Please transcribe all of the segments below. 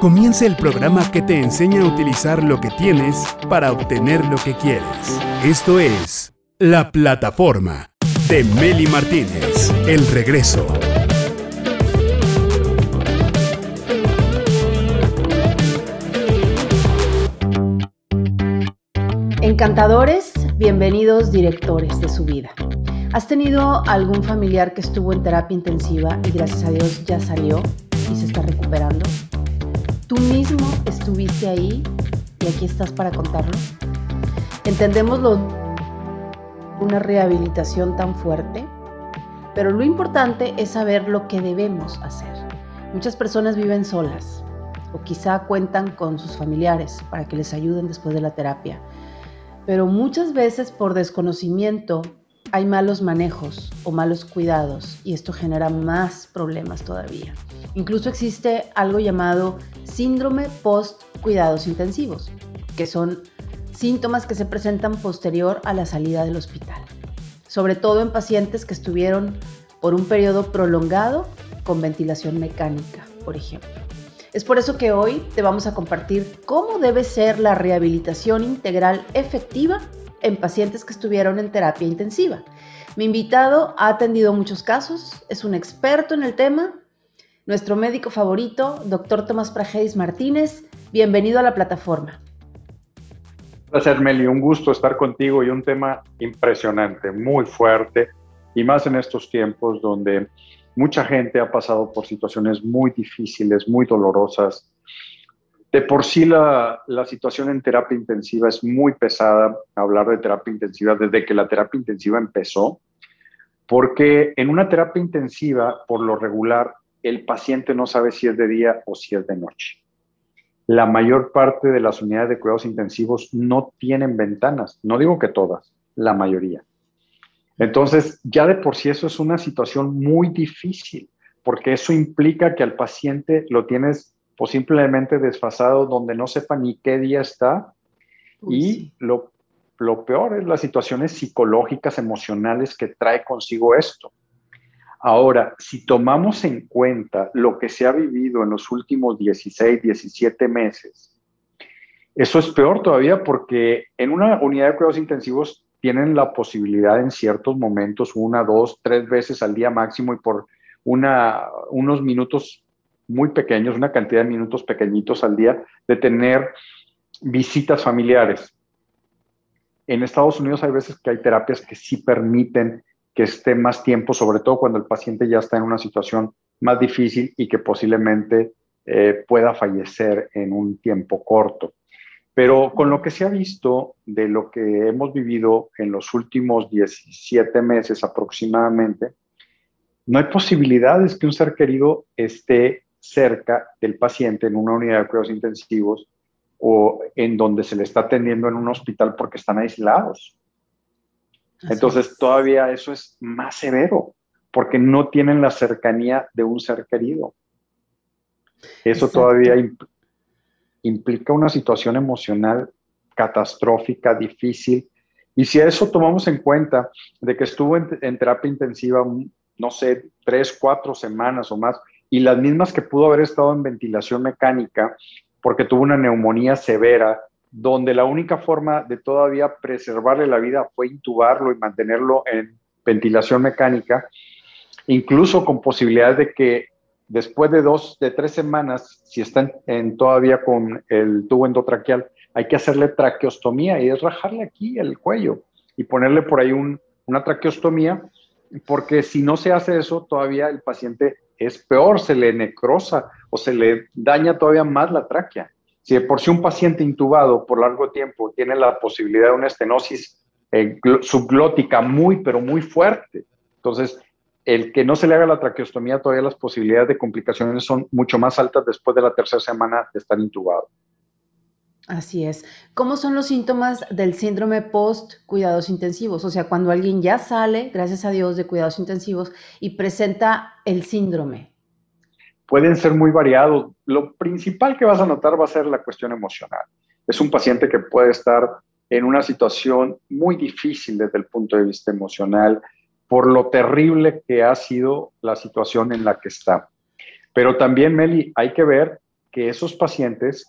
Comienza el programa que te enseña a utilizar lo que tienes para obtener lo que quieres. Esto es La Plataforma de Meli Martínez. El regreso. Encantadores, bienvenidos directores de su vida. ¿Has tenido algún familiar que estuvo en terapia intensiva y gracias a Dios ya salió y se está recuperando? ¿Tú mismo estuviste ahí y aquí estás para contarlo? Entendemos lo, una rehabilitación tan fuerte, pero lo importante es saber lo que debemos hacer. Muchas personas viven solas o quizá cuentan con sus familiares para que les ayuden después de la terapia, pero muchas veces por desconocimiento hay malos manejos o malos cuidados y esto genera más problemas todavía. Incluso existe algo llamado síndrome post cuidados intensivos, que son síntomas que se presentan posterior a la salida del hospital, sobre todo en pacientes que estuvieron por un periodo prolongado con ventilación mecánica, por ejemplo. Es por eso que hoy te vamos a compartir cómo debe ser la rehabilitación integral efectiva en pacientes que estuvieron en terapia intensiva. Mi invitado ha atendido muchos casos, es un experto en el tema, nuestro médico favorito, doctor Tomás Pragedis Martínez. Bienvenido a la plataforma. Gracias, Meli. Un gusto estar contigo y un tema impresionante, muy fuerte, y más en estos tiempos donde mucha gente ha pasado por situaciones muy difíciles, muy dolorosas, de por sí la, situación en terapia intensiva es muy pesada, hablar de terapia intensiva desde que la terapia intensiva empezó, porque en una terapia intensiva, por lo regular, el paciente no sabe si es de día o si es de noche. La mayor parte de las unidades de cuidados intensivos no tienen ventanas, no digo que todas, la mayoría. Entonces, ya de por sí eso es una situación muy difícil, porque eso implica que al paciente lo tienes o simplemente desfasado donde no sepa ni qué día está. y lo, lo peor es las situaciones psicológicas, emocionales que trae consigo esto. Ahora, si tomamos en cuenta lo que se ha vivido en los últimos 16, 17 meses, eso es peor todavía porque en una unidad de cuidados intensivos tienen la posibilidad en ciertos momentos, una, dos, tres veces al día máximo y por una, unos minutos muy pequeños, una cantidad de minutos pequeñitos al día, de tener visitas familiares. En Estados Unidos hay veces que hay terapias que sí permiten que esté más tiempo, sobre todo cuando el paciente ya está en una situación más difícil y que posiblemente eh, pueda fallecer en un tiempo corto. Pero con lo que se ha visto de lo que hemos vivido en los últimos 17 meses aproximadamente, no hay posibilidades que un ser querido esté cerca del paciente en una unidad de cuidados intensivos o en donde se le está atendiendo en un hospital porque están aislados. Entonces todavía eso es más severo porque no tienen la cercanía de un ser querido. Eso todavía implica una situación emocional catastrófica, difícil. Y si a eso tomamos en cuenta de que estuvo en terapia intensiva, no sé, tres, cuatro semanas o más, y las mismas que pudo haber estado en ventilación mecánica porque tuvo una neumonía severa, donde la única forma de todavía preservarle la vida fue intubarlo y mantenerlo en ventilación mecánica, incluso con posibilidades de que después de dos, de tres semanas, si están en, todavía con el tubo endotraqueal, hay que hacerle traqueostomía y es rajarle aquí el cuello y ponerle por ahí una traqueostomía, porque si no se hace eso, todavía el paciente es peor, se le necrosa o se le daña todavía más la tráquea. Si de por sí un paciente intubado por largo tiempo tiene la posibilidad de una estenosis eh, subglótica muy, pero muy fuerte, entonces el que no se le haga la traqueostomía, todavía las posibilidades de complicaciones son mucho más altas después de la tercera semana de estar intubado. Así es. ¿Cómo son los síntomas del síndrome post cuidados intensivos? O sea, cuando alguien ya sale, gracias a Dios, de cuidados intensivos y presenta el síndrome. Pueden ser muy variados. Lo principal que vas a notar va a ser la cuestión emocional. Es un paciente que puede estar en una situación muy difícil desde el punto de vista emocional por lo terrible que ha sido la situación en la que está. Pero también, Meli, hay que ver que esos pacientes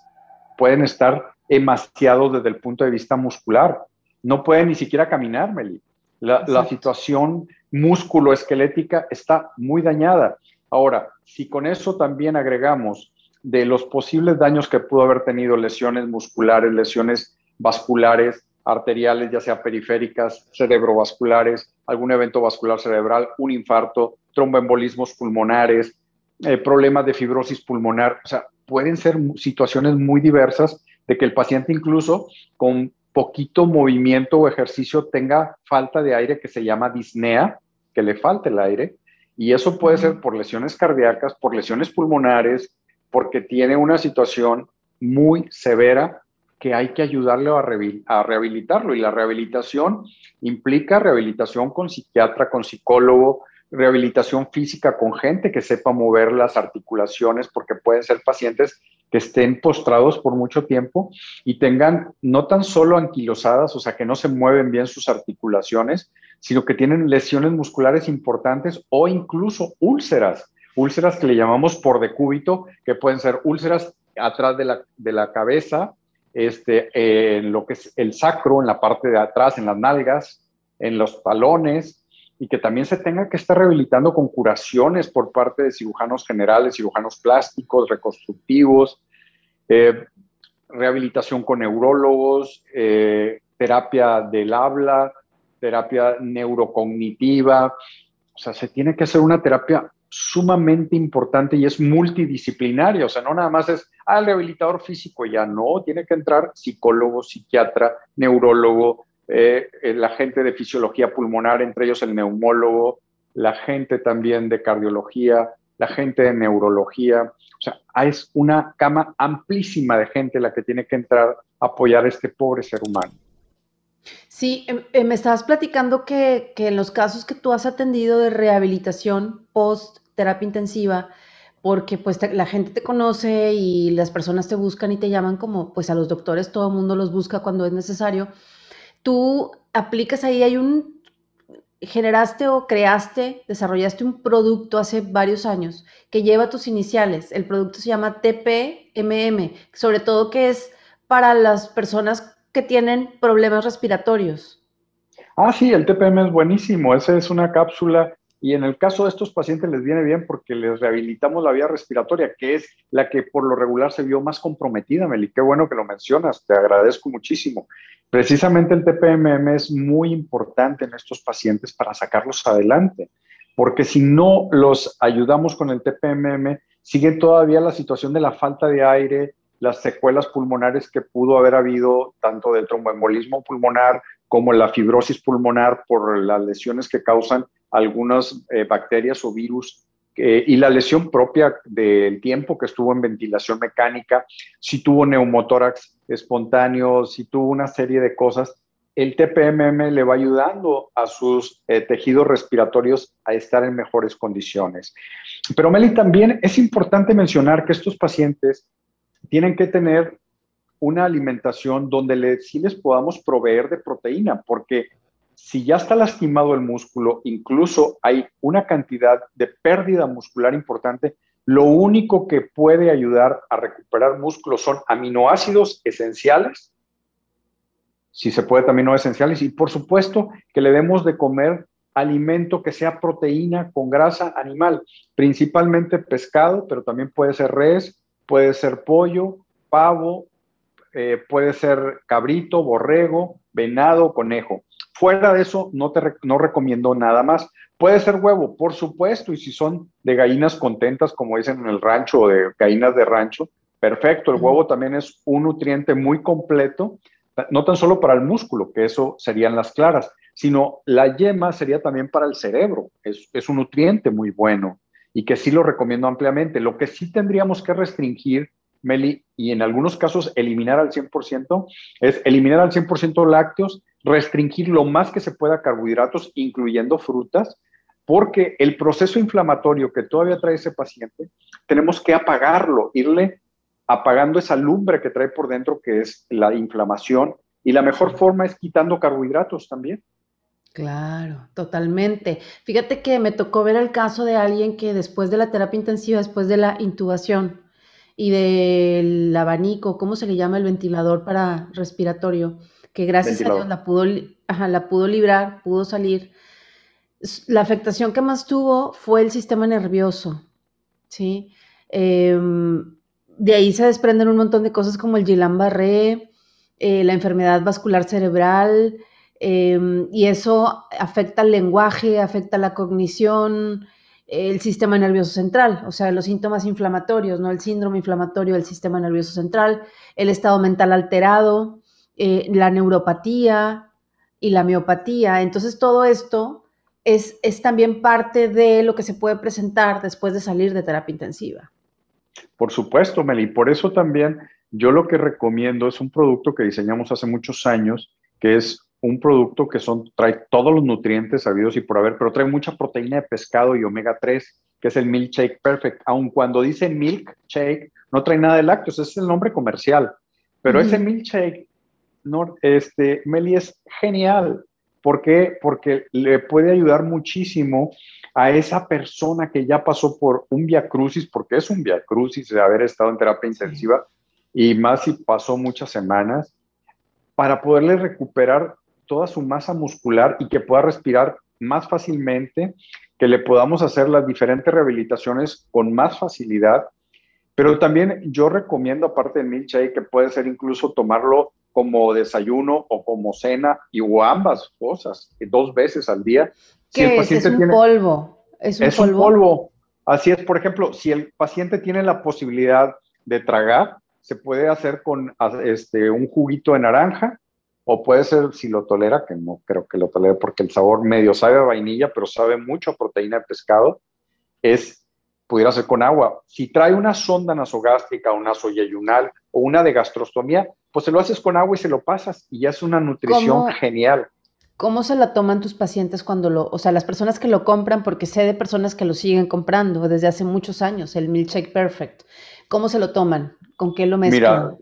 pueden estar demasiado desde el punto de vista muscular. No pueden ni siquiera caminar, Meli. La, la situación músculo-esquelética está muy dañada. Ahora, si con eso también agregamos de los posibles daños que pudo haber tenido lesiones musculares, lesiones vasculares, arteriales, ya sea periféricas, cerebrovasculares, algún evento vascular cerebral, un infarto, tromboembolismos pulmonares, eh, problemas de fibrosis pulmonar. O sea, pueden ser situaciones muy diversas de que el paciente incluso con poquito movimiento o ejercicio tenga falta de aire que se llama disnea, que le falte el aire. Y eso puede ser por lesiones cardíacas, por lesiones pulmonares, porque tiene una situación muy severa que hay que ayudarle a, rehabilitarlo. Y la rehabilitación implica rehabilitación con psiquiatra, con psicólogo, rehabilitación física con gente que sepa mover las articulaciones, porque pueden ser pacientes que estén postrados por mucho tiempo y tengan no tan solo anquilosadas, o sea, que no se mueven bien sus articulaciones, sino que tienen lesiones musculares importantes o incluso úlceras, úlceras que le llamamos por decúbito, que pueden ser úlceras atrás de la, de la cabeza, este, en lo que es el sacro, en la parte de atrás, en las nalgas, en los talones, y que también se tenga que estar rehabilitando con curaciones por parte de cirujanos generales, cirujanos plásticos, reconstructivos, eh, rehabilitación con neurólogos, eh, terapia del habla, terapia neurocognitiva. O sea, se tiene que hacer una terapia sumamente importante y es multidisciplinaria, o sea, no nada más es, al ah, rehabilitador físico, ya no, tiene que entrar psicólogo, psiquiatra, neurólogo, eh, la gente de fisiología pulmonar, entre ellos el neumólogo, la gente también de cardiología, la gente de neurología, o sea, es una cama amplísima de gente la que tiene que entrar a apoyar a este pobre ser humano. Sí, em, eh, me estabas platicando que, en los casos que tú has atendido de rehabilitación post terapia intensiva, porque pues la gente te conoce y las personas te buscan y te llaman como pues a los doctores todo el mundo los busca cuando es necesario. Tú aplicas ahí, hay un, generaste o creaste, desarrollaste un producto hace varios años que lleva tus iniciales. El producto se llama TPMM, sobre todo que es para las personas que tienen problemas respiratorios. Ah, sí, el TPM es buenísimo. Esa es una cápsula y en el caso de estos pacientes les viene bien porque les rehabilitamos la vía respiratoria, que es la que por lo regular se vio más comprometida, Meli. Qué bueno que lo mencionas, te agradezco muchísimo. Precisamente el TPMM es muy importante en estos pacientes para sacarlos adelante, porque si no los ayudamos con el TPMM, sigue todavía la situación de la falta de aire, las secuelas pulmonares que pudo haber habido tanto del tromboembolismo pulmonar como la fibrosis pulmonar por las lesiones que causan algunas eh, bacterias o virus eh, y la lesión propia del tiempo que estuvo en ventilación mecánica, si tuvo neumotórax espontáneo, si tuvo una serie de cosas, el TPMM le va ayudando a sus eh, tejidos respiratorios a estar en mejores condiciones. Pero Meli, también es importante mencionar que estos pacientes tienen que tener una alimentación donde sí les podamos proveer de proteína, porque si ya está lastimado el músculo, incluso hay una cantidad de pérdida muscular importante, lo único que puede ayudar a recuperar músculo son aminoácidos esenciales, si se puede también no esenciales, y por supuesto que le demos de comer alimento que sea proteína con grasa animal, principalmente pescado, pero también puede ser res, puede ser pollo, pavo, eh, puede ser cabrito, borrego, venado, conejo. Fuera de eso, no te no recomiendo nada más. Puede ser huevo, por supuesto, y si son de gallinas contentas, como dicen en el rancho, o de gallinas de rancho, perfecto. El huevo también es un nutriente muy completo, no tan solo para el músculo, que eso serían las claras, sino la yema sería también para el cerebro. Es, es un nutriente muy bueno y que sí lo recomiendo ampliamente. Lo que sí tendríamos que restringir, Meli, y en algunos casos eliminar al 100%, es eliminar al 100% lácteos, restringir lo más que se pueda carbohidratos, incluyendo frutas, porque el proceso inflamatorio que todavía trae ese paciente, tenemos que apagarlo, irle apagando esa lumbre que trae por dentro, que es la inflamación, y la mejor forma es quitando carbohidratos también. Claro, totalmente. Fíjate que me tocó ver el caso de alguien que después de la terapia intensiva, después de la intubación, y del abanico, ¿cómo se le llama el ventilador para respiratorio? Que gracias a Dios la pudo, la pudo librar, pudo salir. La afectación que más tuvo fue el sistema nervioso, ¿sí? Em, de ahí se desprenden un montón de cosas como el Guillain-Barré, eh, la enfermedad vascular cerebral, em, y eso afecta el lenguaje, afecta la cognición, el sistema nervioso central, o sea, los síntomas inflamatorios, ¿no? El síndrome inflamatorio del sistema nervioso central, el estado mental alterado, eh, la neuropatía y la miopatía. Entonces, todo esto es, es también parte de lo que se puede presentar después de salir de terapia intensiva. Por supuesto, Meli. Por eso también yo lo que recomiendo es un producto que diseñamos hace muchos años, que es un producto que son, trae todos los nutrientes sabidos y por haber, pero trae mucha proteína de pescado y omega 3, que es el Milkshake Perfect. Aun cuando dice Milkshake, no trae nada de lácteos, ese es el nombre comercial. Pero ese Milkshake, no, este, Meli, es genial. ¿Por qué? Porque le puede ayudar muchísimo a esa persona que ya pasó por un via crucis, porque es un via crucis de haber estado en terapia intensiva, y más si pasó muchas semanas, para poderle recuperar toda su masa muscular y que pueda respirar más fácilmente, que le podamos hacer las diferentes rehabilitaciones con más facilidad. Pero también yo recomiendo, aparte del milkshake, que puede ser incluso tomarlo como desayuno o como cena, y o ambas cosas, dos veces al día. ¿Qué es? ¿Es un polvo? ¿Es, un, polvo? un polvo. Así es, por ejemplo, si el paciente tiene la posibilidad de tragar, se puede hacer con este, un juguito de naranja o puede ser si lo tolera, que no creo que lo tolere porque el sabor medio sabe a vainilla, pero sabe mucho a proteína de pescado, es, pudiera ser con agua. Si trae una sonda nasogástrica, un nasoyeyunal o una de gastrostomía, pues se lo haces con agua y se lo pasas y ya es una nutrición genial. ¿Cómo se la toman tus pacientes cuando lo, o sea, las personas que lo compran, porque sé de personas que lo siguen comprando desde hace muchos años, el Milkshake Perfect, ¿cómo se lo toman? ¿Con qué lo mezclan? Mira,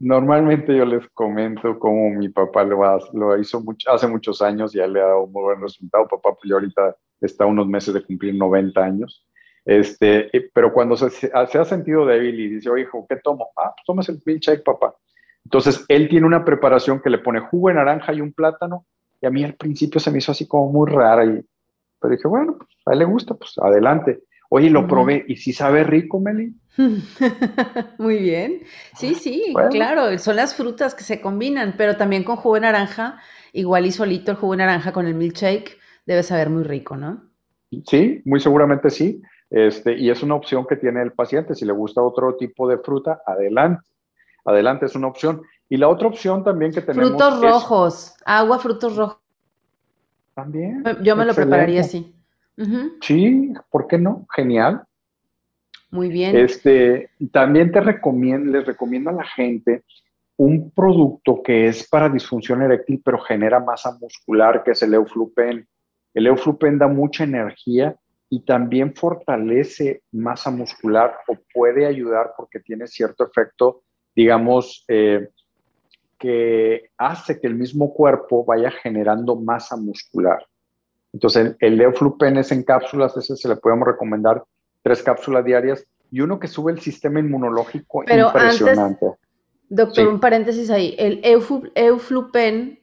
Normalmente yo les comento cómo mi papá lo, lo hizo hace muchos años y ya le ha dado un muy buen resultado. Papá, pues ahorita está unos meses de cumplir 90 años. Este, pero cuando se, ha sentido débil y dice, oye, hijo, ¿qué tomo? Ah, pues tomes el milkshake, papá. Entonces, él tiene una preparación que le pone jugo de naranja y un plátano. Y a mí al principio se me hizo así como muy rara. Y, pero dije, bueno, pues a él le gusta, pues adelante. Oye, lo probé y si sabe rico, Meli. Muy bien. Sí, sí, claro, son las frutas que se combinan, pero también con jugo de naranja, igual y solito el jugo de naranja con el milkshake, debe saber muy rico, ¿no? Sí, muy seguramente sí. Este, y es una opción que tiene el paciente. Si le gusta otro tipo de fruta, adelante. Adelante es una opción. Y la otra opción también que tenemos. Frutos rojos, agua, frutos rojos. También. Yo me lo prepararía así. Sí, ¿por qué no? Genial. Muy bien. Este, también te recomiendo, les recomiendo a la gente un producto que es para disfunción eréctil, pero genera masa muscular, que es el Euflupen. El Euflupen da mucha energía y también fortalece masa muscular o puede ayudar porque tiene cierto efecto, digamos, eh, que hace que el mismo cuerpo vaya generando masa muscular. Entonces, el, el es en cápsulas, ese se le podemos recomendar tres cápsulas diarias y uno que sube el sistema inmunológico Pero impresionante. doctor, un paréntesis ahí. El Euflupen,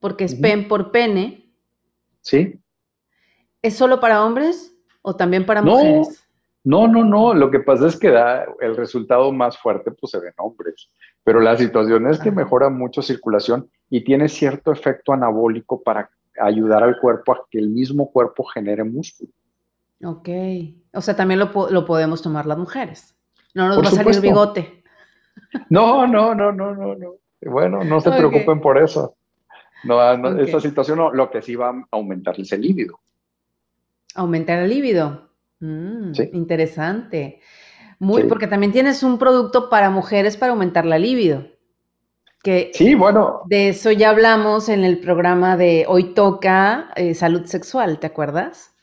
porque es pen por pene. Sí. ¿Es solo para hombres o también para mujeres? No, no, no. Lo que pasa es que da el resultado más fuerte, pues se ven hombres. Pero la situación es que mejora mucho circulación y tiene cierto efecto anabólico para ayudar al cuerpo a que el mismo cuerpo genere músculo. Ok. O sea, también lo, podemos tomar las mujeres. No nos va a salir bigote. No, no, no, no, no, no. Bueno, no se preocupen por eso. No, esta situación lo que sí va a aumentar es el líbido. Aumentar el líbido. Mm, sí. Interesante. Muy, porque también tienes un producto para mujeres para aumentar la líbido. Que sí, bueno. De eso ya hablamos en el programa de Hoy Toca eh, Salud Sexual, ¿te acuerdas?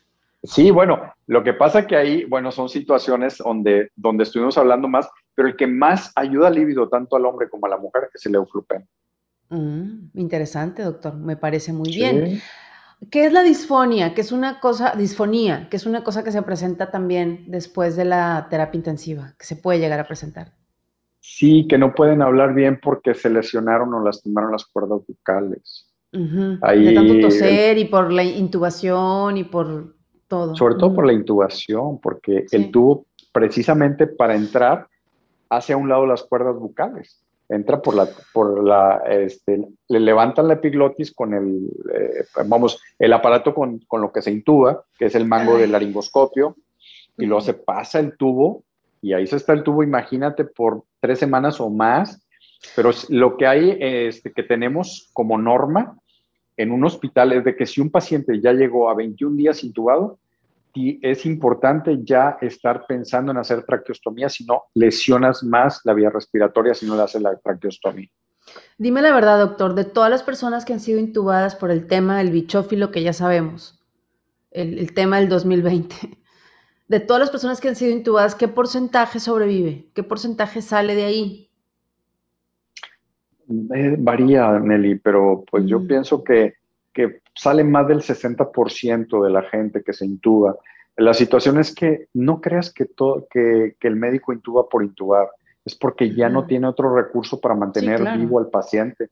Sí, bueno, lo que pasa que ahí, bueno, son situaciones donde, donde estuvimos hablando más, pero el que más ayuda al líbido tanto al hombre como a la mujer es el euflupen. Mm, interesante, doctor, me parece muy bien. ¿Qué es la disfonía? Que es una cosa, disfonía, que es una cosa que se presenta también después de la terapia intensiva, que se puede llegar a presentar. Sí, que no pueden hablar bien porque se lesionaron o lastimaron las cuerdas bucales. de tanto toser y por la intubación y por todo. Sobre todo por la intubación, porque el tubo precisamente para entrar hacia un lado las cuerdas bucales entra por la, por la, este, le levantan la epiglotis con el, eh, vamos, el aparato con, con, lo que se intuba, que es el mango del laringoscopio, y luego se pasa el tubo, y ahí se está el tubo, imagínate, por tres semanas o más, pero lo que hay, este, que tenemos como norma en un hospital es de que si un paciente ya llegó a 21 días intubado, es importante ya estar pensando en hacer traqueostomía, si no lesionas más la vía respiratoria si no le haces la traqueostomía. Dime la verdad, doctor, de todas las personas que han sido intubadas por el tema del bichófilo, que ya sabemos, el, tema del 2020, de todas las personas que han sido intubadas, ¿qué porcentaje sobrevive? ¿Qué porcentaje sale de ahí? Eh, varía, Nelly, pero pues yo mm. pienso que que sale más del 60% de la gente que se intuba. La situación es que no creas que, todo, que, el médico intuba por intubar, es porque ya no tiene otro recurso para mantener vivo al paciente.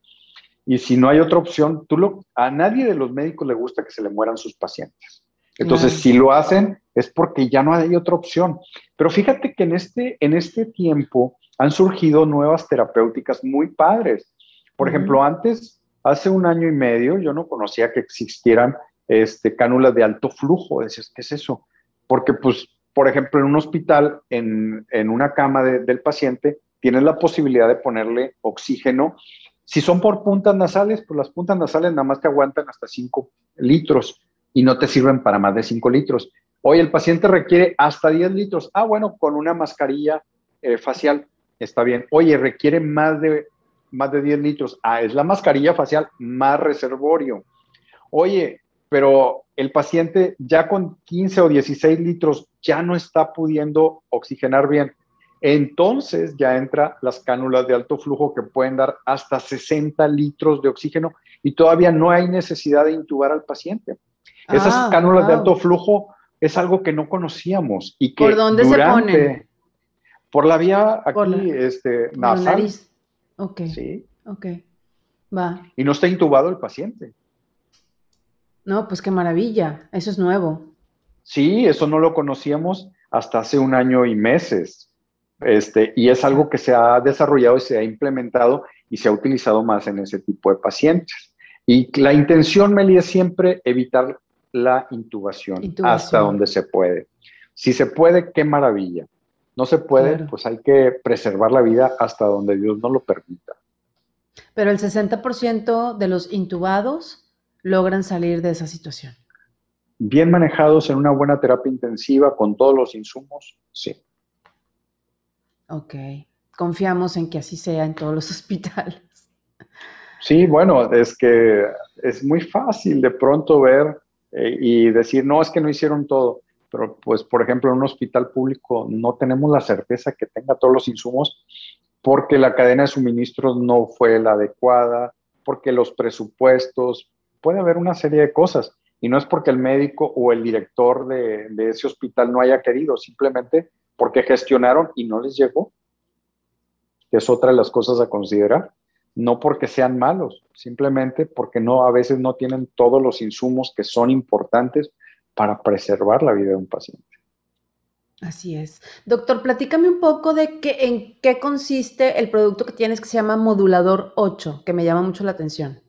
Y si no hay otra opción, tú lo, a nadie de los médicos le gusta que se le mueran sus pacientes. Entonces, si lo hacen, es porque ya no hay otra opción. Pero fíjate que en este, en este tiempo han surgido nuevas terapéuticas muy padres. Por ejemplo, antes Hace un año y medio yo no conocía que existieran este, cánulas de alto flujo. Decías, ¿qué es eso? Porque, pues, por ejemplo, en un hospital, en, una cama del paciente, tienes la posibilidad de ponerle oxígeno. Si son por puntas nasales, pues las puntas nasales nada más te aguantan hasta 5 litros y no te sirven para más de 5 litros. Hoy el paciente requiere hasta 10 litros. Ah, bueno, con una mascarilla eh, facial está bien. Oye, requiere más de más de 10 litros. Ah, es la mascarilla facial más reservorio. Oye, pero el paciente ya con 15 o 16 litros ya no está pudiendo oxigenar bien. Entonces ya entra las cánulas de alto flujo que pueden dar hasta 60 litros de oxígeno y todavía no hay necesidad de intubar al paciente. Esas ah, cánulas de alto flujo es algo que no conocíamos y que ¿Por dónde se ponen? Por la vía aquí, este, nasal. Ok. Sí. Ok. Va. Y no está intubado el paciente. No, pues qué maravilla. Eso es nuevo. Sí, eso no lo conocíamos hasta hace un año y meses. Este, y es algo que se ha desarrollado y se ha implementado y se ha utilizado más en ese tipo de pacientes. Y la intención, Meli, es siempre evitar la intubación, hasta donde se puede. Si se puede, qué maravilla. No se puede, pues hay que preservar la vida hasta donde Dios no lo permita. Pero el 60% de los intubados logran salir de esa situación. Bien manejados en una buena terapia intensiva con todos los insumos, sí. Ok, confiamos en que así sea en todos los hospitales. Sí, bueno, es que es muy fácil de pronto ver eh, y decir, no, es que no hicieron todo pero pues por ejemplo en un hospital público no tenemos la certeza que tenga todos los insumos porque la cadena de suministros no fue la adecuada, porque los presupuestos, puede haber una serie de cosas. Y no es porque el médico o el director de, de ese hospital no haya querido, simplemente porque gestionaron y no les llegó, es otra de las cosas a considerar. No porque sean malos, simplemente porque no, a veces no tienen todos los insumos que son importantes para preservar la vida de un paciente. Así es. Doctor, platícame un poco de qué, en qué consiste el producto que tienes que se llama Modulador 8, que me llama mucho la atención.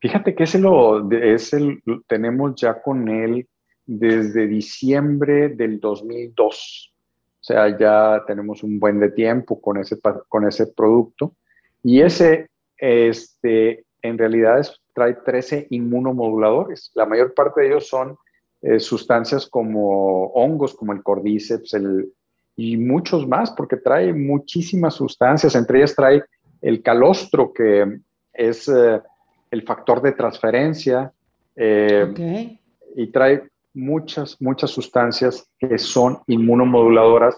Fíjate que ese lo es el, tenemos ya con él desde diciembre del 2002. O sea, ya tenemos un buen de tiempo con ese, con ese producto. Y ese, este, en realidad trae 13 inmunomoduladores. La mayor parte de ellos son eh, sustancias como hongos, como el cordyceps el, y muchos más, porque trae muchísimas sustancias, entre ellas trae el calostro, que es eh, el factor de transferencia, eh, y trae muchas, muchas sustancias que son inmunomoduladoras,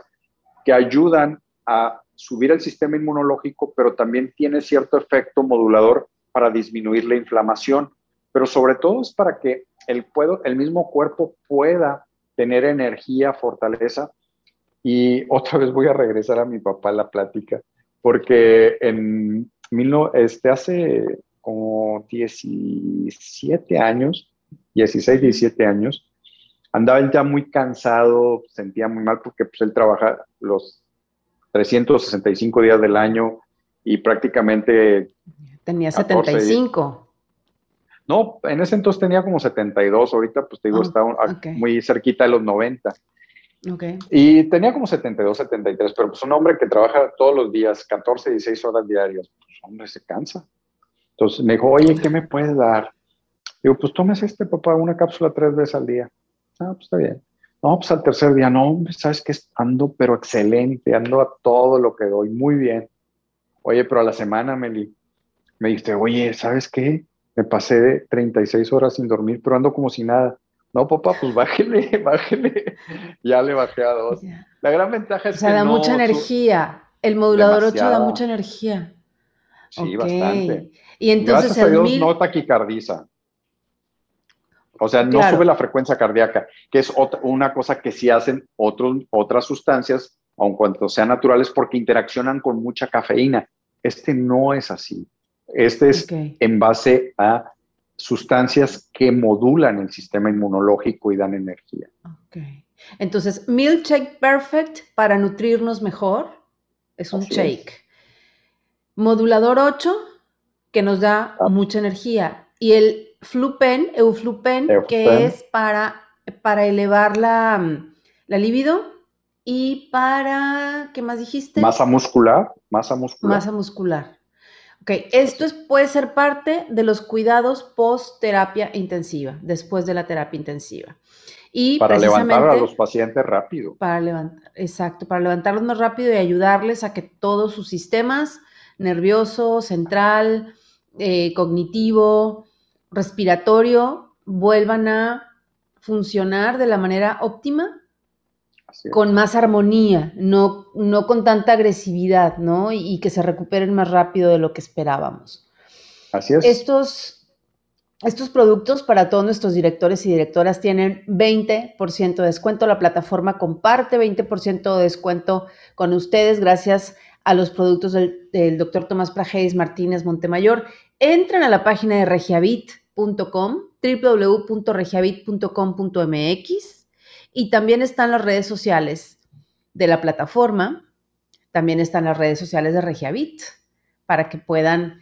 que ayudan a subir el sistema inmunológico, pero también tiene cierto efecto modulador para disminuir la inflamación. pero sobre todo es para que el, puedo, el mismo cuerpo pueda tener energía, fortaleza. Y otra vez voy a regresar a mi papá a la plática, porque en este, hace como 17 años, 16, 17 años, andaba él ya muy cansado, sentía muy mal porque pues, él trabaja los 365 días del año y prácticamente... Tenía 75. No, en ese entonces tenía como 72, ahorita pues te digo, está muy cerquita de los 90. Okay. Y tenía como 72, 73, pero pues un hombre que trabaja todos los días, 14, 16 horas diarias, pues hombre se cansa. Entonces me dijo, oye, ¿qué me puedes dar? Digo, pues tomes este, papá, una cápsula tres veces al día. Ah, pues está bien. No, pues al tercer día, no, sabes que ando, pero excelente, ando a todo lo que doy, muy bien. Oye, pero a la semana, Meli, me dijiste, oye, ¿sabes qué? Me pasé de 36 horas sin dormir, pero ando como si nada. No, papá, pues bájele, bájele. ya le bajé a dos. La gran ventaja es o sea, que da mucha energía. El modulador 8 da mucha energía. Sí, bastante. Y entonces Gracias a Dios no taquicardiza. O sea, no sube la frecuencia cardíaca, que es otra, una cosa que sí hacen otros, otras sustancias, aun cuando sean naturales, porque interaccionan con mucha cafeína. Este no es así. Este es en base a sustancias que modulan el sistema inmunológico y dan energía. Entonces, Milkshake Perfect para nutrirnos mejor es un shake. Modulador 8, que nos da ah. mucha energía. Y el Flupen, Euflupen, que es para, para elevar la, la libido y para, ¿qué más dijiste? Masa muscular, masa muscular. Masa muscular. Ok, esto es, puede ser parte de los cuidados post terapia intensiva, después de la terapia intensiva. Y para levantar a los pacientes rápido. Para levantar, exacto, para levantarlos más rápido y ayudarles a que todos sus sistemas, nervioso, central, eh, cognitivo, respiratorio vuelvan a funcionar de la manera óptima, con más armonía, no, no con tanta agresividad, ¿no? Y, que se recuperen más rápido de lo que esperábamos. Así es. Estos, estos productos para todos nuestros directores y directoras tienen 20% de descuento. La plataforma comparte 20% de descuento con ustedes gracias a los productos del, del doctor Tomás Prajeis Martínez Montemayor. Entran a la página de Regiavit www.regiavit.com.mx y también están las redes sociales de la plataforma, también están las redes sociales de Regiavit para que puedan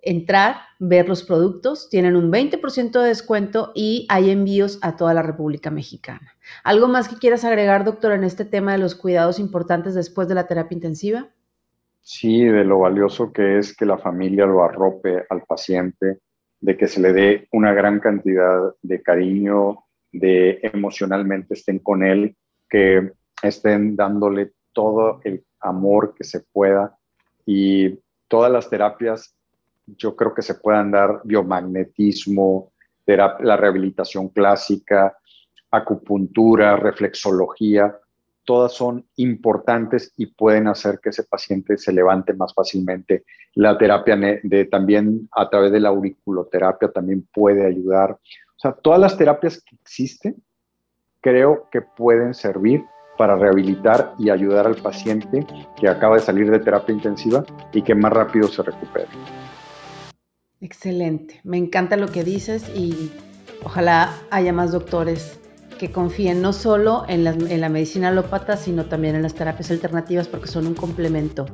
entrar, ver los productos, tienen un 20% de descuento y hay envíos a toda la República Mexicana. ¿Algo más que quieras agregar, doctor, en este tema de los cuidados importantes después de la terapia intensiva? Sí, de lo valioso que es que la familia lo arrope al paciente, de que se le dé una gran cantidad de cariño, de emocionalmente estén con él, que estén dándole todo el amor que se pueda y todas las terapias yo creo que se puedan dar biomagnetismo, la rehabilitación clásica, acupuntura, reflexología, todas son importantes y pueden hacer que ese paciente se levante más fácilmente. La terapia de, también a través de la auriculoterapia también puede ayudar. O sea, todas las terapias que existen creo que pueden servir para rehabilitar y ayudar al paciente que acaba de salir de terapia intensiva y que más rápido se recupere. Excelente, me encanta lo que dices y ojalá haya más doctores que confíen no solo en la, medicina alópata, sino también en las terapias alternativas porque son un complemento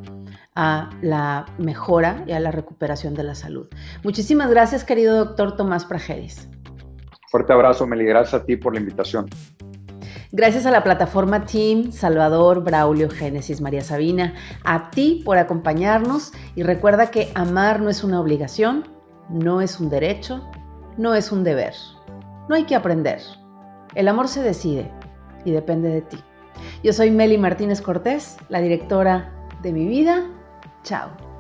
a la mejora y a la recuperación de la salud. Muchísimas gracias, querido doctor Tomás Prajeris. Fuerte abrazo, Meli. Gracias a ti por la invitación. Gracias a la plataforma Team, Salvador, Braulio, Génesis, María Sabina, a ti por acompañarnos y recuerda que amar no es una obligación, no es un derecho, no es un deber. No hay que aprender, el amor se decide y depende de ti. Yo soy Meli Martínez Cortés, la directora de mi vida. Chao.